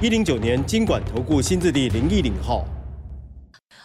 一零九年经管投顾新字第零一零号。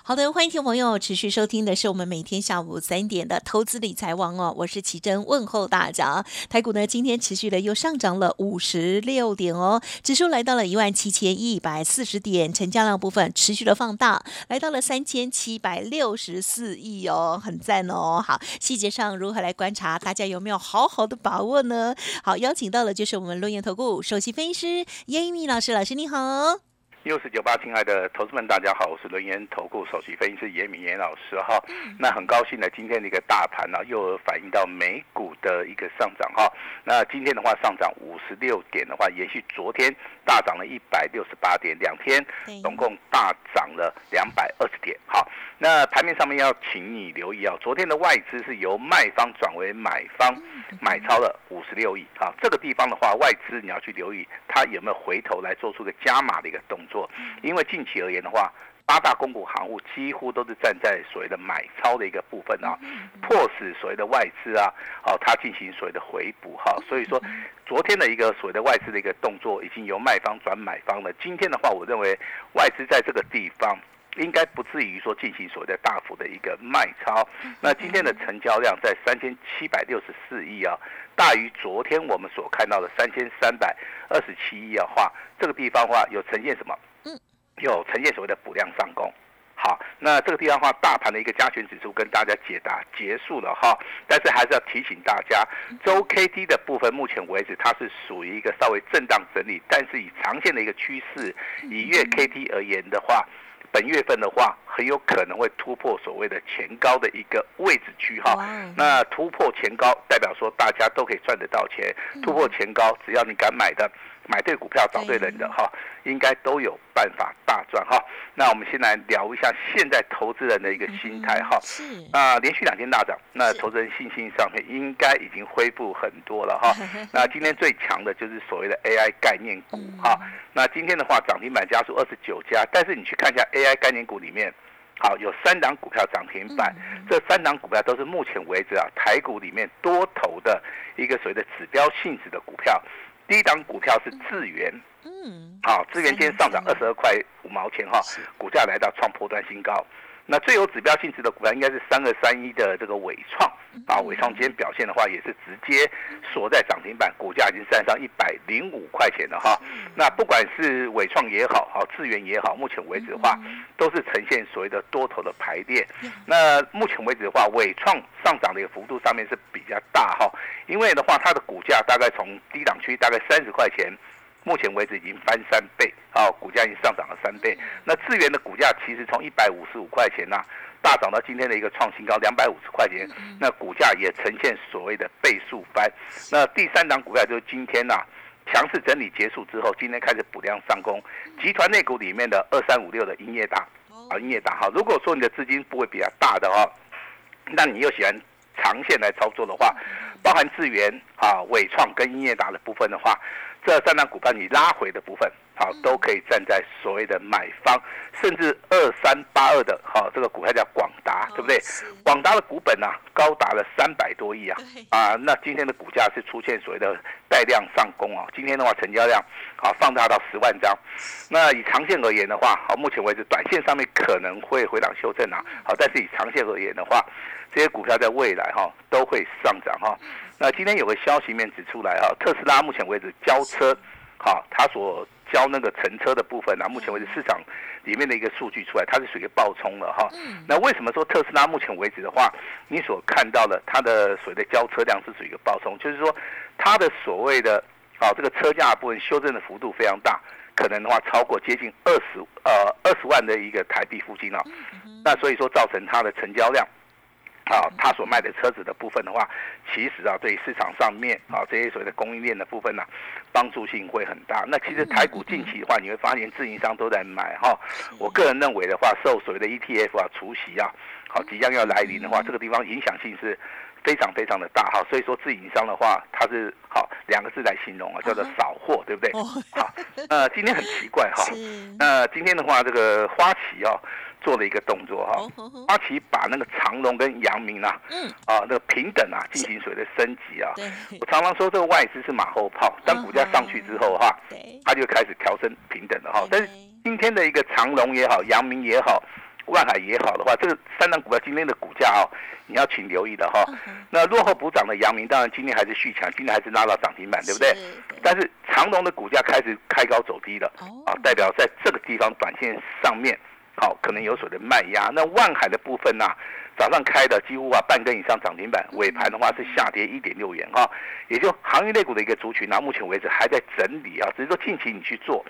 好的，欢迎听众朋友持续收听的是我们每天下午三点的投资理财王哦，我是奇珍，问候大家。台股呢今天持续的又上涨了五十六点哦，指数来到了一万七千一百四十点，成交量部分持续的放大，来到了三千七百六十四亿哦，很赞哦。好，细节上如何来观察，大家有没有好好的把握呢？好，邀请到的就是我们论元投顾首席分析师叶一米老师，老师你好。六四九八，亲爱的投资们，大家好，我是轮研投顾首席分析师严敏严老师哈。那很高兴呢，今天的一个大盘呢，又反映到美股的一个上涨哈。那今天的话上涨五十六点的话，延续昨天大涨了一百六十八点，两天总共大涨了两百二十点。好，那盘面上面要请你留意啊，昨天的外资是由卖方转为买方，买超了五十六亿啊。这个地方的话，外资你要去留意，它有没有回头来做出个加码的一个动作。因为近期而言的话，八大公股行务几乎都是站在所谓的买超的一个部分啊，迫使所谓的外资啊，哦，它进行所谓的回补哈。所以说，昨天的一个所谓的外资的一个动作，已经由卖方转买方了。今天的话，我认为外资在这个地方应该不至于说进行所谓的大幅的一个卖超。那今天的成交量在三千七百六十四亿啊。大于昨天我们所看到的三千三百二十七亿的话，这个地方的话有呈现什么？嗯，有呈现所谓的补量上攻。好，那这个地方的话，大盘的一个加权指数跟大家解答结束了哈。但是还是要提醒大家，周 K D 的部分，目前为止它是属于一个稍微震荡整理，但是以长线的一个趋势，以月 K D 而言的话。本月份的话，很有可能会突破所谓的前高的一个位置区哈。那突破前高，代表说大家都可以赚得到钱。突破前高，只要你敢买的。买对股票找对人的哈，应该都有办法大赚哈。那我们先来聊一下现在投资人的一个心态哈。是。那连续两天大涨，那投资人信心上面应该已经恢复很多了哈。那今天最强的就是所谓的 AI 概念股哈。那今天的话涨停板加速二十九家，但是你去看一下 AI 概念股里面，好有三档股票涨停板，这三档股票都是目前为止啊台股里面多头的一个所谓的指标性质的股票。第一档股票是智源，嗯，好，智源今天上涨二十二块五毛钱哈，股价来到创破断新高。那最有指标性质的股票应该是三二三一的这个伟创，啊，伟创今天表现的话也是直接锁在涨停板，股价已经站上一百零五块钱了哈。那不管是伟创也好，好智源也好，目前为止的话都是呈现所谓的多头的排列。那目前为止的话，伟创上涨的一个幅度上面是比较大哈，因为的话它的股价大概从低档区大概三十块钱。目前为止已经翻三倍，好，股价已经上涨了三倍。那智源的股价其实从一百五十五块钱呐，大涨到今天的一个创新高两百五十块钱，那股价也呈现所谓的倍数翻。那第三档股票就是今天呐，强势整理结束之后，今天开始补量上攻。集团内股里面的二三五六的营业大，啊，营业大哈。如果说你的资金部位比较大的话，那你又喜欢长线来操作的话，包含智源啊、伟创跟营业大的部分的话。这三大股票你拉回的部分，好，都可以站在所谓的买方，甚至二三八二的，好，这个股票叫广达，对不对？广达的股本呢，高达了三百多亿啊，啊，那今天的股价是出现所谓的带量上攻啊，今天的话成交量，好，放大到十万张。那以长线而言的话，好，目前为止短线上面可能会回档修正啊，好，但是以长线而言的话，这些股票在未来哈都会上涨哈。那今天有个消息面指出来哈，特斯拉目前为止交车，好，它所交那个乘车的部分呢，目前为止市场里面的一个数据出来，它是属于爆冲了哈。那为什么说特斯拉目前为止的话，你所看到的它的所谓的交车量是属于一个爆冲，就是说它的所谓的啊这个车价部分修正的幅度非常大，可能的话超过接近二十呃二十万的一个台币附近啊。那所以说造成它的成交量。啊，他所卖的车子的部分的话，其实啊，对市场上面啊这些所谓的供应链的部分呢，帮助性会很大。那其实台股近期的话，你会发现自营商都在买哈。我个人认为的话，受所谓的 ETF 啊除息啊，好即将要来临的话，这个地方影响性是非常非常的大哈。所以说自营商的话，它是好两个字来形容啊，叫做扫货，对不对？好，呃，今天很奇怪哈，那今天的话，这个花旗啊。做了一个动作哈，花旗把那个长隆跟阳明啊，嗯啊那个平等啊进行所谓的升级啊。我常常说这个外资是马后炮，当股价上去之后哈，它就开始调升平等了哈。但是今天的一个长隆也好，阳明也好，万海也好的话，这个三档股票今天的股价哦，你要请留意的哈。那落后补涨的阳明，当然今天还是续强，今天还是拉到涨停板，对不对？但是长隆的股价开始开高走低了，啊，代表在这个地方短线上面。好，可能有所的卖压。那万海的部分呢，早上开的几乎啊半根以上涨停板，尾盘的话是下跌一点六元哈，也就行业类股的一个族群那，目前为止还在整理啊，只是说近期你去做，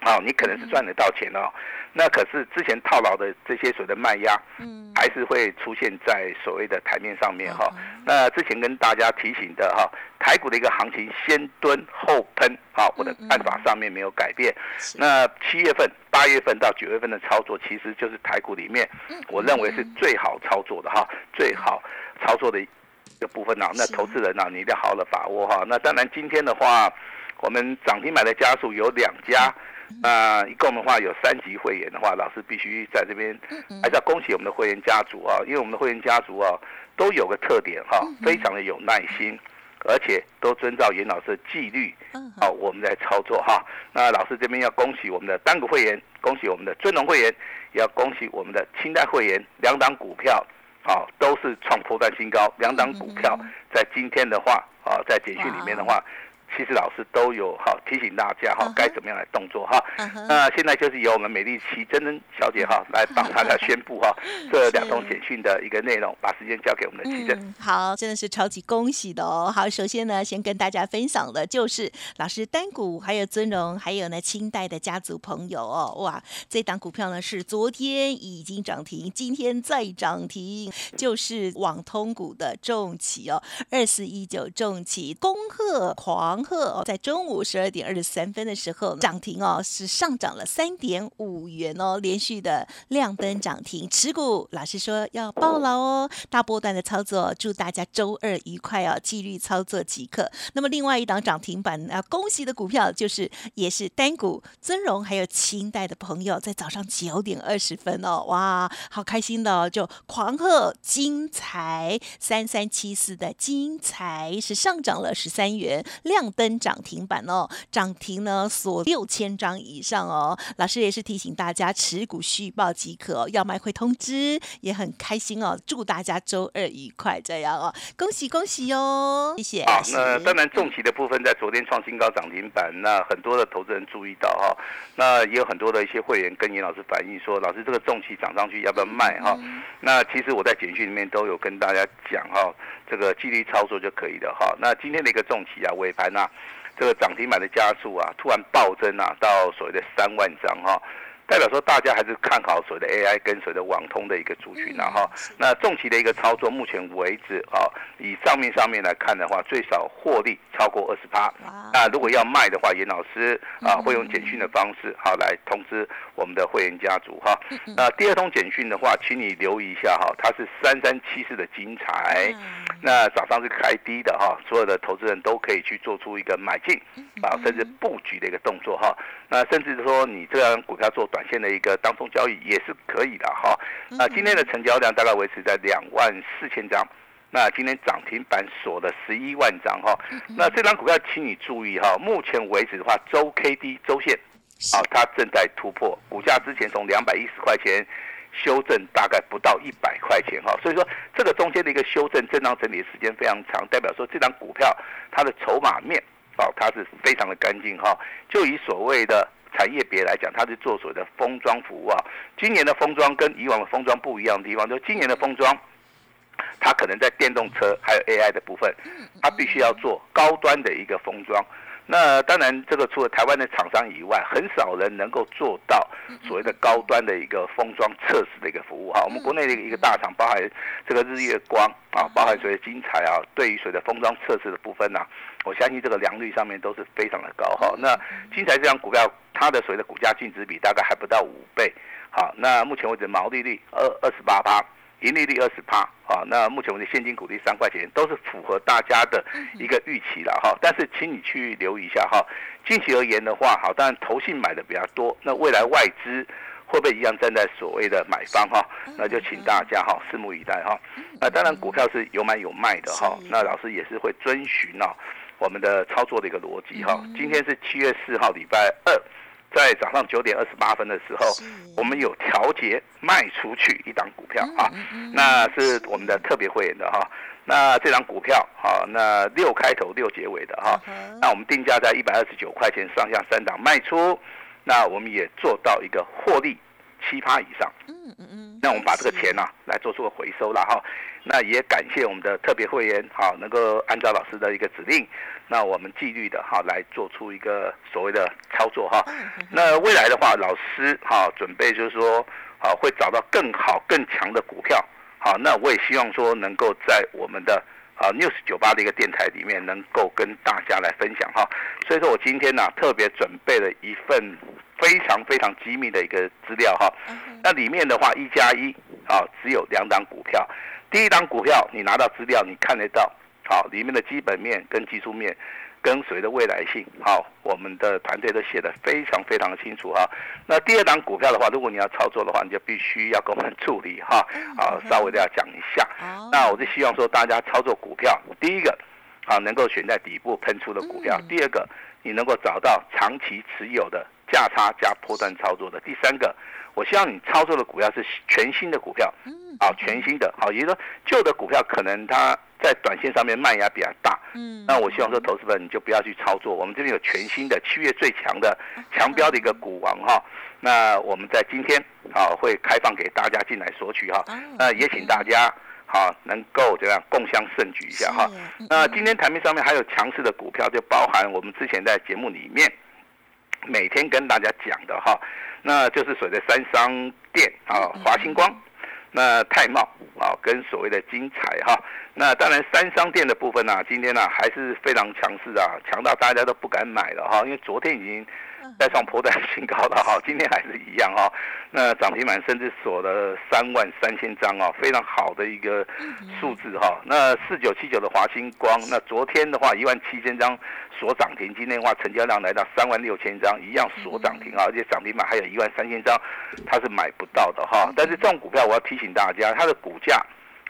好，你可能是赚得到钱哦。那可是之前套牢的这些所谓的卖压，嗯，还是会出现在所谓的台面上面哈。那之前跟大家提醒的哈，台股的一个行情先蹲后喷，哈，我的看法上面没有改变。那七月份、八月份到九月份的操作，其实就是台股里面，我认为是最好操作的哈，最好操作的一个部分呐。那投资人呐，你一定要好好的把握哈。那当然今天的话，我们涨停板的家数有两家。那一共的话有三级会员的话，老师必须在这边还是要恭喜我们的会员家族啊，因为我们的会员家族啊都有个特点哈，非常的有耐心，而且都遵照严老师的纪律，好，我们在操作哈。那老师这边要恭喜我们的单股会员，恭喜我们的尊龙会员，也要恭喜我们的清代会员，两档股票好都是创破断新高，两档股票在今天的话啊，在简讯里面的话。其实老师都有哈提醒大家哈该怎么样来动作哈，那现在就是由我们美丽奇珍珍小姐哈来帮大家宣布哈 这两通简讯的一个内容，把时间交给我们的奇珍。好，真的是超级恭喜的哦。好，首先呢，先跟大家分享的就是老师单股还有尊荣还有呢清代的家族朋友哦，哇，这档股票呢是昨天已经涨停，今天再涨停，就是网通股的重企哦，二四一九重企，恭贺狂。贺在中午十二点二十三分的时候涨停哦，是上涨了三点五元哦，连续的亮灯涨停。持股老师说要爆了哦，大波段的操作，祝大家周二愉快哦，纪律操作即可。那么另外一档涨停板啊，恭喜的股票就是也是单股尊荣还有清代的朋友，在早上九点二十分哦，哇，好开心的哦，就狂贺金财三三七四的金财是上涨了十三元亮。登涨停板哦，涨停呢锁六千张以上哦。老师也是提醒大家持股续报即可，要卖会通知，也很开心哦。祝大家周二愉快，这样哦，恭喜恭喜哦，谢谢。好，那当然重企的部分在昨天创新高涨停板，那很多的投资人注意到哈，那也有很多的一些会员跟严老师反映说，老师这个重企涨上去要不要卖哈？那其实我在简讯里面都有跟大家讲哈，这个纪律操作就可以了哈。那今天的一个重企啊尾盘。啊这个涨停板的加速啊，突然暴增啊，到所谓的三万张哈。代表说大家还是看好所谓的 AI 跟随的网通的一个族群啊哈。那重期的一个操作，目前为止啊，以账面上面来看的话，最少获利超过二十趴。那如果要卖的话，严老师啊会用简讯的方式好来通知我们的会员家族哈。那第二通简讯的话，请你留意一下哈，它是三三七四的精彩。那早上是开低的哈，所有的投资人都可以去做出一个买进啊，甚至布局的一个动作哈。那甚至说你这样股票做短。短线的一个当中交易也是可以的哈，那今天的成交量大概维持在两万四千张，那今天涨停板锁了十一万张哈，那这张股票请你注意哈，目前为止的话周 K D 周线，啊它正在突破，股价之前从两百一十块钱修正大概不到一百块钱哈，所以说这个中间的一个修正震荡整理的时间非常长，代表说这张股票它的筹码面啊它是非常的干净哈，就以所谓的。产业别来讲，它是做所谓的封装服务啊。今年的封装跟以往的封装不一样的地方，就今年的封装，它可能在电动车还有 AI 的部分，它必须要做高端的一个封装。那当然，这个除了台湾的厂商以外，很少人能够做到所谓的高端的一个封装测试的一个服务哈。我们国内的一个大厂，包含这个日月光啊，包含所谓的精彩啊，对于所谓的封装测试的部分呢，我相信这个良率上面都是非常的高哈。那精彩这张股票，它的所谓的股价净值比大概还不到五倍，好，那目前为止毛利率二二十八趴。盈利率二十趴，啊，那目前我们的现金股利三块钱，都是符合大家的一个预期了哈。但是，请你去留意一下哈。近期而言的话，好，当然投信买的比较多，那未来外资会不会一样站在所谓的买方哈？那就请大家哈拭目以待哈。那当然，股票是有买有卖的哈。那老师也是会遵循啊我们的操作的一个逻辑哈。今天是七月四号，礼拜二。在早上九点二十八分的时候，我们有调节卖出去一档股票啊，那是我们的特别会员的哈。那这张股票哈，那六开头六结尾的哈，那我们定价在一百二十九块钱上下三档卖出，那我们也做到一个获利七趴以上。嗯嗯嗯，那我们把这个钱呢来做出个回收了哈。那也感谢我们的特别会员哈，能够按照老师的一个指令，那我们纪律的哈来做出一个所谓的操作哈。那未来的话，老师哈准备就是说，啊会找到更好更强的股票，好，那我也希望说能够在我们的啊 news 九八的一个电台里面能够跟大家来分享哈。所以说我今天呢特别准备了一份非常非常机密的一个资料哈。那里面的话一加一啊只有两档股票。第一档股票，你拿到资料，你看得到，好，里面的基本面跟技术面，跟随的未来性，好，我们的团队都写的非常非常的清楚哈。那第二档股票的话，如果你要操作的话，你就必须要跟我们处理哈，啊，稍微的要讲一下。那我就希望说，大家操作股票，第一个，啊，能够选在底部喷出的股票；第二个，你能够找到长期持有的价差加波段操作的；第三个。我希望你操作的股票是全新的股票，嗯，啊，全新的，好，也就是说旧的股票可能它在短线上面卖压比较大，嗯，那我希望说投资者你就不要去操作，我们这边有全新的七月最强的强标的一个股王哈，那我们在今天啊会开放给大家进来索取哈，那也请大家好能够这样共襄盛举一下哈，那今天台面上面还有强势的股票，就包含我们之前在节目里面每天跟大家讲的哈。那就是所谓的三商店啊，华星光，那泰茂啊，跟所谓的金彩哈，那当然三商店的部分呢，今天呢还是非常强势啊，强到大家都不敢买了哈，因为昨天已经。再创破断新高了哈，今天还是一样哈。那涨停板甚至锁了三万三千张啊，非常好的一个数字哈。那四九七九的华星光，那昨天的话一万七千张锁涨停，今天的话成交量来到三万六千张，一样锁涨停啊，而且涨停板还有一万三千张，它是买不到的哈。但是这种股票我要提醒大家，它的股价。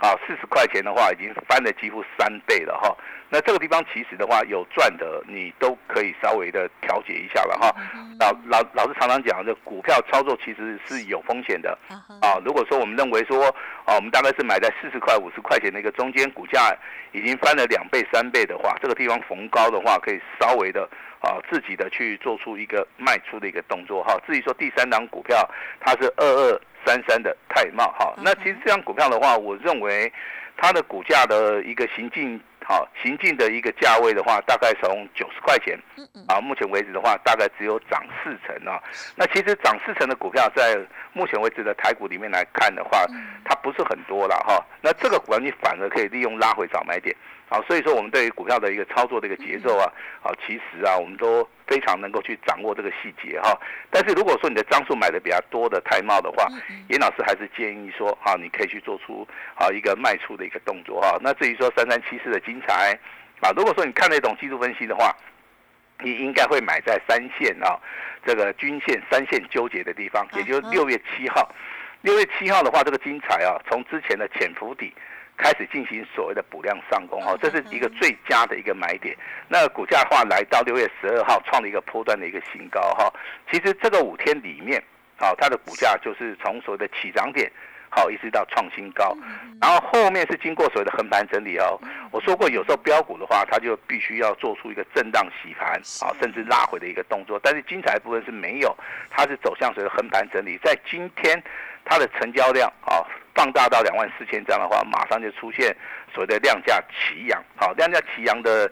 啊，四十块钱的话，已经翻了几乎三倍了哈。那这个地方其实的话，有赚的你都可以稍微的调节一下了哈。老老老师常常讲，这股票操作其实是有风险的啊。如果说我们认为说，啊，我们大概是买在四十块、五十块钱的一个中间，股价已经翻了两倍、三倍的话，这个地方逢高的话，可以稍微的啊自己的去做出一个卖出的一个动作哈。至于说第三档股票，它是二二。三三的泰茂哈，那其实这张股票的话，我认为它的股价的一个行进，好行进的一个价位的话，大概从九十块钱，啊，目前为止的话，大概只有涨四成啊。那其实涨四成的股票，在目前为止的台股里面来看的话，它不是很多了哈。那这个股票你反而可以利用拉回早买点。好，所以说我们对于股票的一个操作的一个节奏啊，好，其实啊，我们都非常能够去掌握这个细节哈。但是如果说你的张数买的比较多的太茂的话，严老师还是建议说，哈，你可以去做出好一个卖出的一个动作哈。那至于说三三七四的精彩啊，如果说你看得懂技术分析的话，你应该会买在三线啊，这个均线三线纠结的地方，也就是六月七号。六月七号的话，这个精彩啊，从之前的潜伏底。开始进行所谓的补量上攻哈，这是一个最佳的一个买点。那股价的话来到六月十二号创了一个波段的一个新高哈。其实这个五天里面，啊，它的股价就是从所谓的起涨点，好一直到创新高，然后后面是经过所谓的横盘整理哦。我说过，有时候标股的话，它就必须要做出一个震荡洗盘啊，甚至拉回的一个动作。但是精彩部分是没有，它是走向所谓的横盘整理。在今天，它的成交量啊。放大到两万四千张的话，马上就出现所谓的量价齐扬，好，量价齐扬的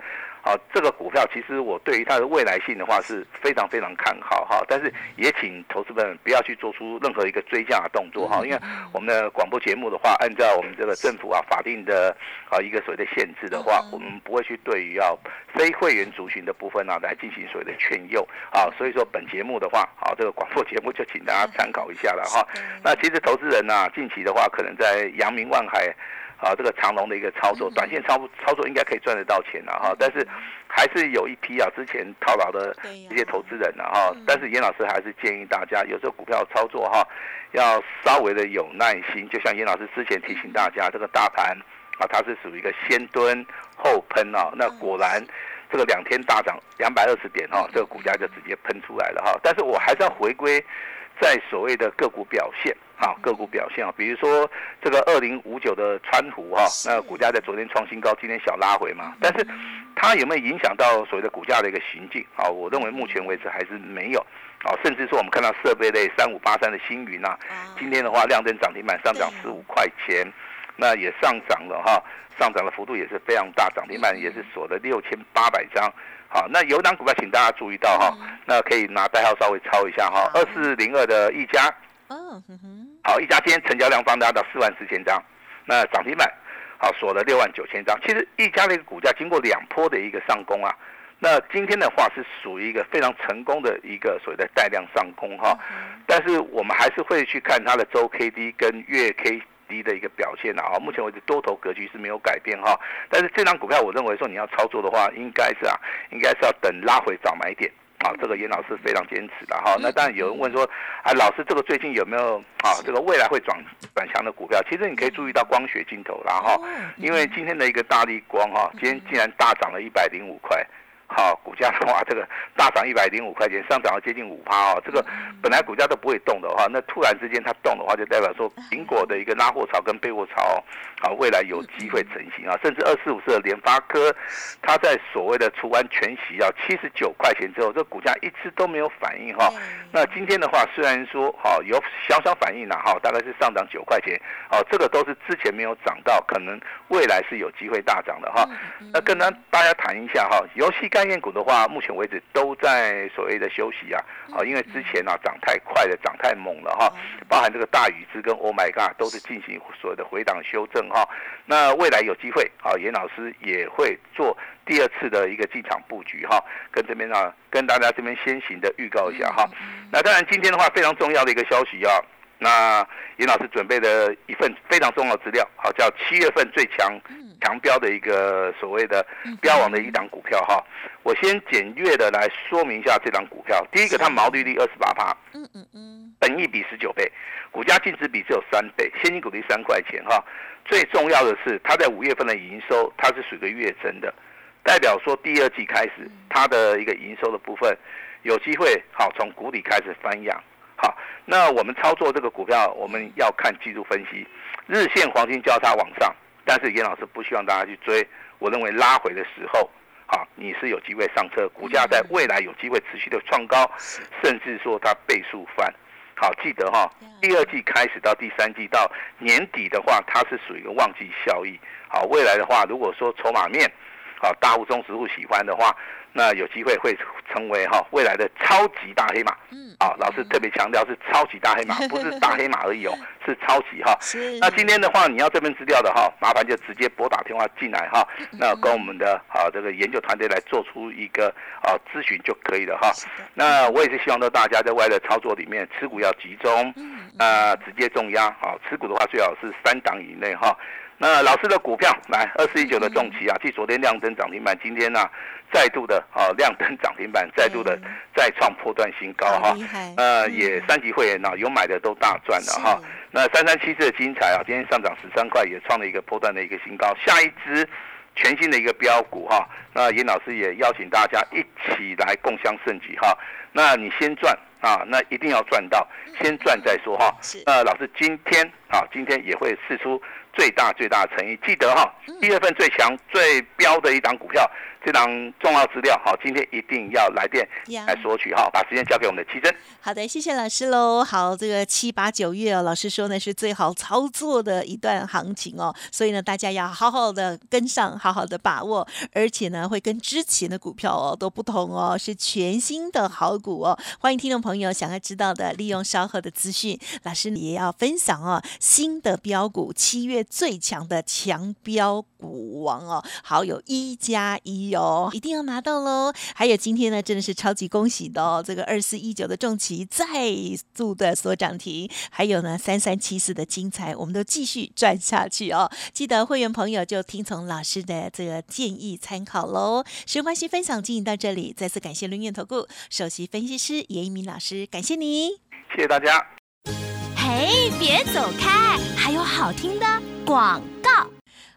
好，这个股票其实我对于它的未来性的话是非常非常看好哈，但是也请投资们不要去做出任何一个追加的动作哈，因为我们的广播节目的话，按照我们这个政府啊法定的啊一个所谓的限制的话，我们不会去对于要非会员族群的部分呢来进行所谓的劝诱啊，所以说本节目的话，好这个广播节目就请大家参考一下了哈。那其实投资人呢近期的话，可能在阳明万海。啊，这个长龙的一个操作，短线操操作应该可以赚得到钱的哈，但是还是有一批啊之前套牢的一些投资人呢哈，但是严老师还是建议大家，有时候股票操作哈，要稍微的有耐心，就像严老师之前提醒大家，这个大盘啊，它是属于一个先蹲后喷啊，那果然这个两天大涨两百二十点哈，这个股价就直接喷出来了哈，但是我还是要回归。在所谓的个股表现，啊，个股表现啊，比如说这个二零五九的川湖哈，那股价在昨天创新高，今天小拉回嘛，但是它有没有影响到所谓的股价的一个行进？啊，我认为目前为止还是没有，啊，甚至说我们看到设备类三五八三的星云啊，今天的话亮灯涨停板上涨十五块钱，那也上涨了哈，上涨的幅度也是非常大，涨停板也是锁了六千八百张。好，那有档股票，请大家注意到哈，那可以拿代号稍微抄一下哈，二四零二的一家，嗯哼，好，一家今天成交量放大到四万四千张，那涨停板，好锁了六万九千张。其实一家的一个股价经过两波的一个上攻啊，那今天的话是属于一个非常成功的一个所谓的带量上攻哈，但是我们还是会去看它的周 K D 跟月 K。低的一个表现了啊，目前为止多头格局是没有改变哈，但是这张股票我认为说你要操作的话，应该是啊，应该是要等拉回早买点啊，这个严老师非常坚持的哈。那当然有人问说，啊，老师这个最近有没有啊，这个未来会转转强的股票？其实你可以注意到光学镜头啦哈，因为今天的一个大力光哈，今天竟然大涨了一百零五块。好，股价的话，这个大涨一百零五块钱，上涨了接近五趴哦。这个本来股价都不会动的话，那突然之间它动的话，就代表说苹果的一个拉货潮跟备货潮，啊，未来有机会成型啊。甚至二四五四的联发科，它在所谓的除完全息要七十九块钱之后，这股价一直都没有反应哈。那今天的话，虽然说哈有小小反应了哈，大概是上涨九块钱，哦，这个都是之前没有涨到，可能未来是有机会大涨的哈。那跟大大家谈一下哈，游戏。概念股的话，目前为止都在所谓的休息啊，啊，因为之前啊涨太快了，涨太猛了哈，包含这个大禹之跟 Oh My God 都是进行所谓的回档修正哈。那未来有机会啊，严老师也会做第二次的一个进场布局哈，跟这边啊，跟大家这边先行的预告一下哈。那当然今天的话非常重要的一个消息啊，那严老师准备的一份非常重要的资料，好叫七月份最强。强标的一个所谓的标王的一档股票哈，我先简略的来说明一下这档股票。第一个，它毛利率二十八趴，嗯嗯嗯，本益比十九倍，股价净值比只有三倍，现金股利三块钱哈。最重要的是，它在五月份的营收它是属于月增的，代表说第二季开始它的一个营收的部分有机会好从谷底开始翻扬。好，那我们操作这个股票，我们要看技术分析，日线黄金交叉往上。但是严老师不希望大家去追，我认为拉回的时候，好，你是有机会上车，股价在未来有机会持续的创高，甚至说它倍数翻。好，记得哈，第二季开始到第三季到年底的话，它是属于一个旺季效益。好，未来的话，如果说筹码面，好，大户中实户喜欢的话。那有机会会成为哈未来的超级大黑马，嗯，啊，老师特别强调是超级大黑马，不是大黑马而已哦，是超级哈。那今天的话，你要这份资料的哈，麻烦就直接拨打电话进来哈，那跟我们的啊这个研究团队来做出一个啊咨询就可以了哈。那我也是希望说大家在外的操作里面持股要集中，嗯，啊直接重压啊，持股的话最好是三档以内哈。那老师的股票来二四一九的重旗啊，继昨天亮灯涨停板，今天呢再度的啊亮灯涨停板，再度的再创破断新高哈。呃，也三级会员呢有买的都大赚了哈。那三三七四的精彩啊，今天上涨十三块，也创了一个破断的一个新高。下一支全新的一个标股哈，那严老师也邀请大家一起来共襄盛举哈。那你先赚啊，那一定要赚到，先赚再说哈。那，老师今天啊，今天也会试出。最大最大的诚意，记得哈，一月份最强最标的一档股票，这张重要资料，好，今天一定要来电来索取哈，把时间交给我们的七珍。好的，谢谢老师喽。好，这个七八九月哦，老师说呢是最好操作的一段行情哦，所以呢大家要好好的跟上，好好的把握，而且呢会跟之前的股票哦都不同哦，是全新的好股哦。欢迎听众朋友想要知道的，利用稍后的资讯，老师也要分享哦新的标股，七月最强的强标股王哦，好有一加一哦，一定要拿到喽。还有今天呢真的是超级恭喜的哦，这个二四一九的重旗再度的所涨停，还有呢三三七四的精彩，我们都继续赚下去哦。记得会员朋友就听从老师的这个建议参考喽。时间关系，分享进行到这里，再次感谢轮源投顾首席分析师严一鸣老师，感谢你。谢谢大家。嘿，别走开，还有好听的广告。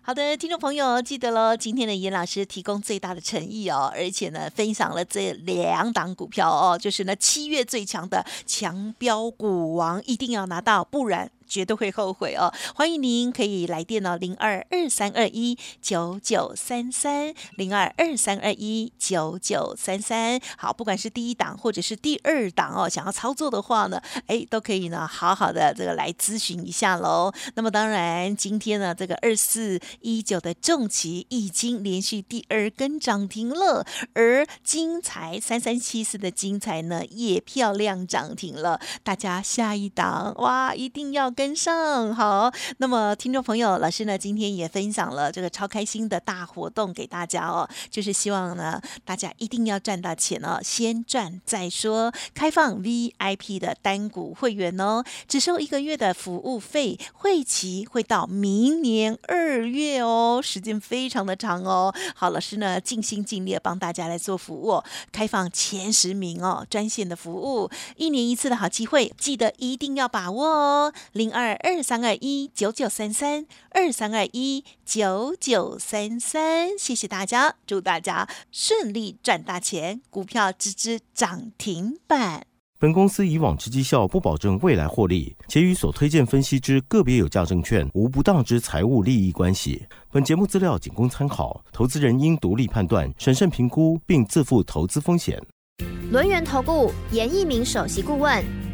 好的，听众朋友记得喽，今天的严老师提供最大的诚意哦，而且呢，分享了这两档股票哦，就是呢七月最强的强标股王，一定要拿到，不然。绝对会后悔哦！欢迎您可以来电哦，零二二三二一九九三三零二二三二一九九三三。好，不管是第一档或者是第二档哦，想要操作的话呢，哎，都可以呢，好好的这个来咨询一下喽。那么当然，今天呢，这个二四一九的重旗已经连续第二根涨停了，而精彩三三七四的精彩呢，也漂亮涨停了。大家下一档哇，一定要。跟上好，那么听众朋友，老师呢今天也分享了这个超开心的大活动给大家哦，就是希望呢大家一定要赚到钱哦，先赚再说。开放 VIP 的单股会员哦，只收一个月的服务费，会期会到明年二月哦，时间非常的长哦。好，老师呢尽心尽力帮大家来做服务，开放前十名哦，专线的服务，一年一次的好机会，记得一定要把握哦，零。二二三二一九九三三二三二一九九三三，谢谢大家，祝大家顺利赚大钱，股票支支涨停板。本公司以往之绩效不保证未来获利，且与所推荐分析之个别有价证券无不当之财务利益关系。本节目资料仅供参考，投资人应独立判断、审慎评估，并自负投资风险。轮源投顾严一鸣首席顾问，